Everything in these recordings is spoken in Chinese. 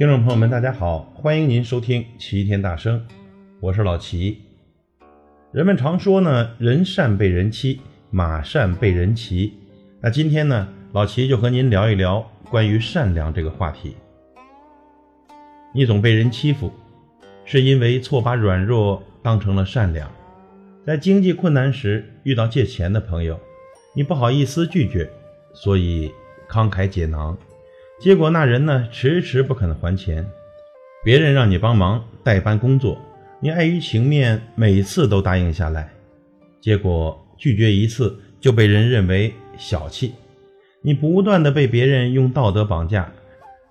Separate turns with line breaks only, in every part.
听众朋友们，大家好，欢迎您收听齐天大圣，我是老齐。人们常说呢，人善被人欺，马善被人骑。那今天呢，老齐就和您聊一聊关于善良这个话题。你总被人欺负，是因为错把软弱当成了善良。在经济困难时遇到借钱的朋友，你不好意思拒绝，所以慷慨解囊。结果那人呢，迟迟不肯还钱。别人让你帮忙代班工作，你碍于情面，每次都答应下来。结果拒绝一次就被人认为小气。你不断的被别人用道德绑架，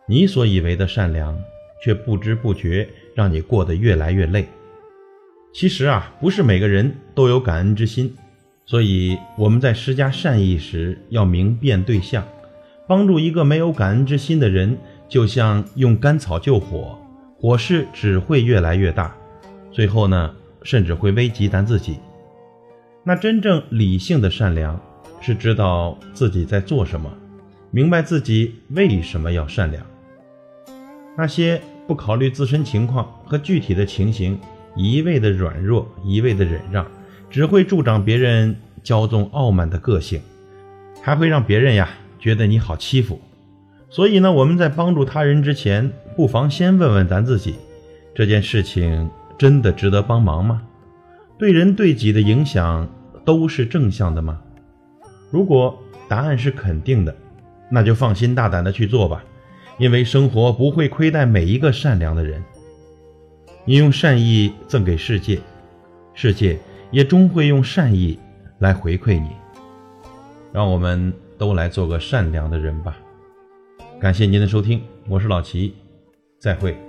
你所以为的善良，却不知不觉让你过得越来越累。其实啊，不是每个人都有感恩之心，所以我们在施加善意时要明辨对象。帮助一个没有感恩之心的人，就像用干草救火，火势只会越来越大，最后呢，甚至会危及咱自己。那真正理性的善良，是知道自己在做什么，明白自己为什么要善良。那些不考虑自身情况和具体的情形，一味的软弱，一味的忍让，只会助长别人骄纵傲慢的个性，还会让别人呀。觉得你好欺负，所以呢，我们在帮助他人之前，不妨先问问咱自己：这件事情真的值得帮忙吗？对人对己的影响都是正向的吗？如果答案是肯定的，那就放心大胆的去做吧，因为生活不会亏待每一个善良的人。你用善意赠给世界，世界也终会用善意来回馈你。让我们。都来做个善良的人吧。感谢您的收听，我是老齐，再会。